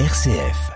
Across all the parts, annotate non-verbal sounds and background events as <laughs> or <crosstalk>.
RCF.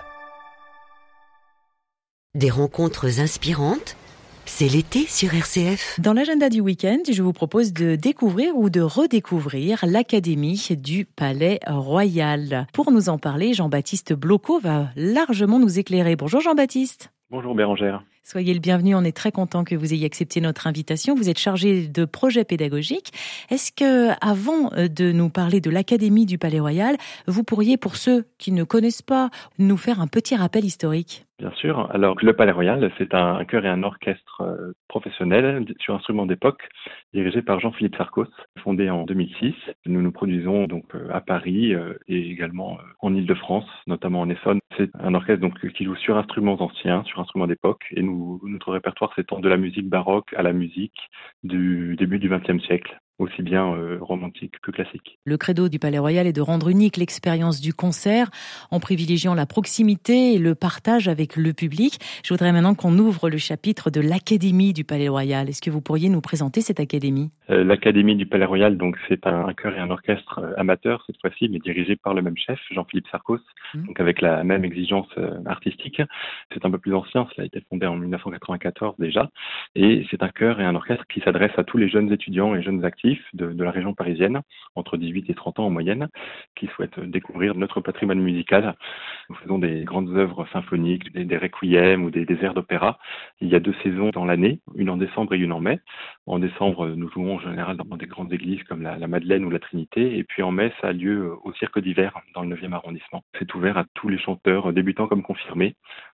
Des rencontres inspirantes c'est l'été sur RCF. Dans l'agenda du week-end, je vous propose de découvrir ou de redécouvrir l'Académie du Palais Royal. Pour nous en parler, Jean-Baptiste Bloco va largement nous éclairer. Bonjour Jean-Baptiste. Bonjour Bérangère. Soyez le bienvenu, on est très content que vous ayez accepté notre invitation. Vous êtes chargé de projets pédagogiques. Est-ce que, avant euh, de nous parler de l'Académie du Palais Royal, vous pourriez, pour ceux qui ne connaissent pas, nous faire un petit rappel historique? Bien sûr. Alors, le Palais Royal, c'est un chœur et un orchestre euh, professionnel sur instruments d'époque, dirigé par Jean-Philippe Sarcos, fondé en 2006. Nous nous produisons donc euh, à Paris et également en Ile-de-France, notamment en Essonne. C'est un orchestre donc qui joue sur instruments anciens, sur instruments d'époque, et nous notre répertoire s'étend de la musique baroque à la musique du début du XXe siècle aussi bien euh, romantique que classique. Le credo du Palais Royal est de rendre unique l'expérience du concert en privilégiant la proximité et le partage avec le public. Je voudrais maintenant qu'on ouvre le chapitre de l'Académie du Palais Royal. Est-ce que vous pourriez nous présenter cette académie? L'Académie du Palais Royal, donc c'est un, chœur et un orchestre euh, amateur cette fois-ci, mais dirigé par le même chef, Jean-Philippe Sarcos, mmh. donc avec la même exigence artistique. C'est un peu plus ancien, cela a été fondé en 1994 déjà, et c'est un chœur et un orchestre qui s'adresse à tous les jeunes étudiants et jeunes actifs de, la région parisienne, entre 18 et 30 ans en moyenne, qui souhaitent découvrir notre patrimoine musical. Nous faisons des grandes œuvres symphoniques, des, des requiems ou des, des airs d'opéra. Il y a deux saisons dans l'année, une en décembre et une en mai. En décembre, nous jouons en général dans des grandes églises comme la, la Madeleine ou la Trinité, et puis en mai, ça a lieu au Cirque d'hiver dans le 9e arrondissement. C'est ouvert à tous les chanteurs, débutants comme confirmés.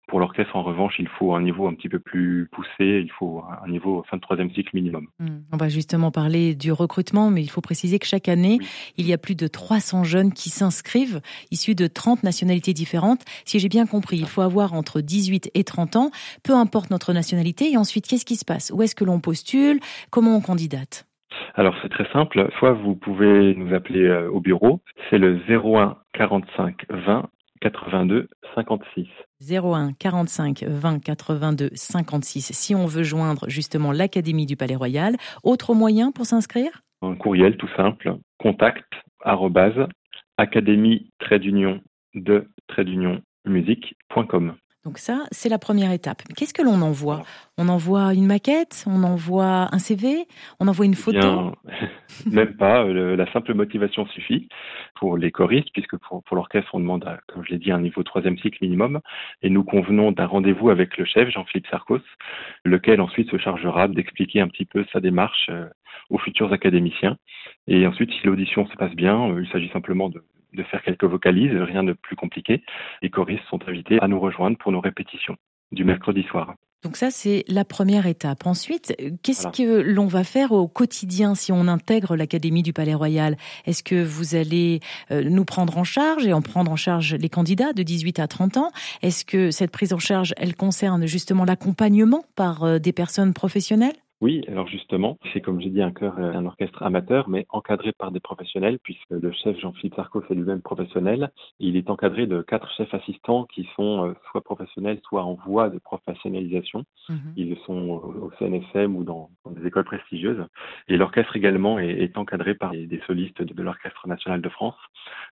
Pour l'orchestre, en revanche, il faut un niveau un petit peu plus poussé, il faut un niveau fin de troisième cycle minimum. Hmm. On va justement parler du recrutement, mais il faut préciser que chaque année, il y a plus de 300 jeunes qui s'inscrivent, issus de 30 nationalités différentes. Si j'ai bien compris, il faut avoir entre 18 et 30 ans, peu importe notre nationalité. Et ensuite, qu'est-ce qui se passe? Où est-ce que l'on postule? Comment on candidate? Alors c'est très simple, soit vous pouvez nous appeler euh, au bureau, c'est le 01 45 20 82 56. 01 45 20 82 56 si on veut joindre justement l'Académie du Palais Royal. Autre moyen pour s'inscrire? Un courriel tout simple, contact académie d'union de d'union musique.com. Donc ça, c'est la première étape. Qu'est-ce que l'on envoie On envoie une maquette, on envoie un CV, on envoie une photo <laughs> Même pas, euh, la simple motivation suffit pour les choristes, puisque pour, l'orchestre, on demande, comme je l'ai dit, un niveau troisième cycle minimum, et nous convenons d'un rendez-vous avec le chef, Jean-Philippe Sarcos, lequel ensuite se chargera d'expliquer un petit peu sa démarche euh, aux futurs académiciens. Et ensuite, si l'audition se passe bien, euh, il s'agit simplement de de faire quelques vocalises, rien de plus compliqué. Les choristes sont invités à nous rejoindre pour nos répétitions du mercredi soir. Donc ça, c'est la première étape. Ensuite, qu'est-ce que l'on va faire au quotidien si on intègre l'Académie du Palais Royal? Est-ce que vous allez euh, nous prendre en charge et en prendre en charge les candidats de 18 à 30 ans? Est-ce que cette prise en charge, elle concerne justement l'accompagnement par euh, des personnes professionnelles? Oui, alors justement, c'est comme j'ai dit un chœur un orchestre amateur, mais encadré par des professionnels, puisque le chef Jean-Philippe Sarko est lui-même professionnel. Il est encadré de quatre chefs assistants qui sont euh, soit professionnels, soit en voie de professionnalisation. Mhm. Ils sont au CNFM ou dans, des écoles prestigieuses. Et l'orchestre également est, encadré par des, solistes de, l'Orchestre national de France.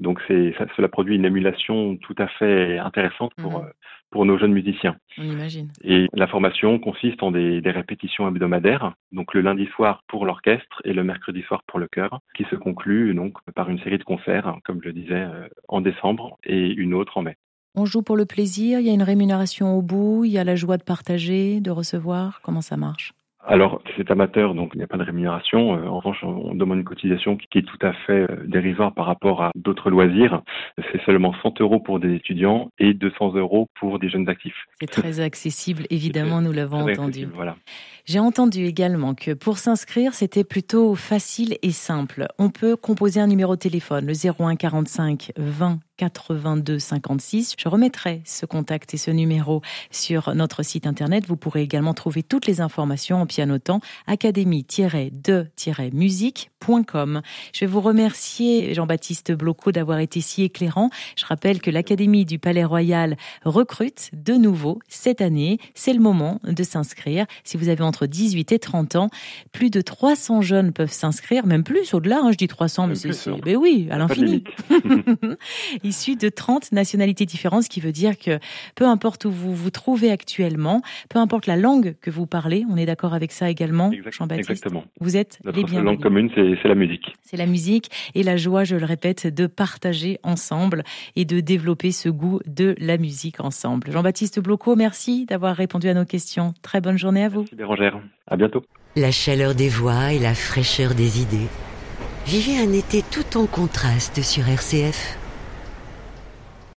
Donc cela produit une émulation tout à fait intéressante pour, mhm. euh, pour nos jeunes musiciens. On imagine. Et la formation consiste en des, répétitions hebdomadaires, donc le lundi soir pour l'orchestre et le mercredi soir pour le chœur, qui se conclut donc par une série de concerts, comme je le disais, euh, en décembre et une autre en mai. On joue pour le plaisir, il y a une rémunération au bout, il y a la joie de partager, de recevoir. Comment ça marche? Alors, c'est amateur, donc il n'y a pas de rémunération. Euh, en revanche, on demande une cotisation qui est tout à fait euh, dérisoire par rapport à d'autres loisirs. C'est seulement 100 euros pour des étudiants et 200 euros pour des jeunes actifs. C'est très accessible, <laughs> évidemment, nous l'avons entendu. Voilà. J'ai entendu également que pour s'inscrire, c'était plutôt facile et simple. On peut composer un numéro de téléphone, le 01 45 20 82 56. Je remettrai ce contact et ce numéro sur notre site internet. Vous pourrez également trouver toutes les informations en pianotant académie-de-musique.com. Je vais vous remercier, Jean-Baptiste Bloco, d'avoir été si éclairant. Je rappelle que l'Académie du Palais Royal recrute de nouveau cette année. C'est le moment de s'inscrire. Si vous avez entre 18 et 30 ans, plus de 300 jeunes peuvent s'inscrire, même plus au-delà. Hein, je dis 300, mais c'est, hein. oui, à l'infini. <laughs> issus de 30 nationalités différentes, ce qui veut dire que peu importe où vous vous trouvez actuellement, peu importe la langue que vous parlez, on est d'accord avec ça également, Jean-Baptiste? Exactement. Vous êtes Notre les bienvenus. langue commune, c'est la musique. C'est la musique et la joie, je le répète, de partager ensemble et de développer ce goût de la musique ensemble. Jean-Baptiste Bloco, merci d'avoir répondu à nos questions. Très bonne journée à vous. Merci Bérangère. À bientôt. La chaleur des voix et la fraîcheur des idées. Vivez un été tout en contraste sur RCF.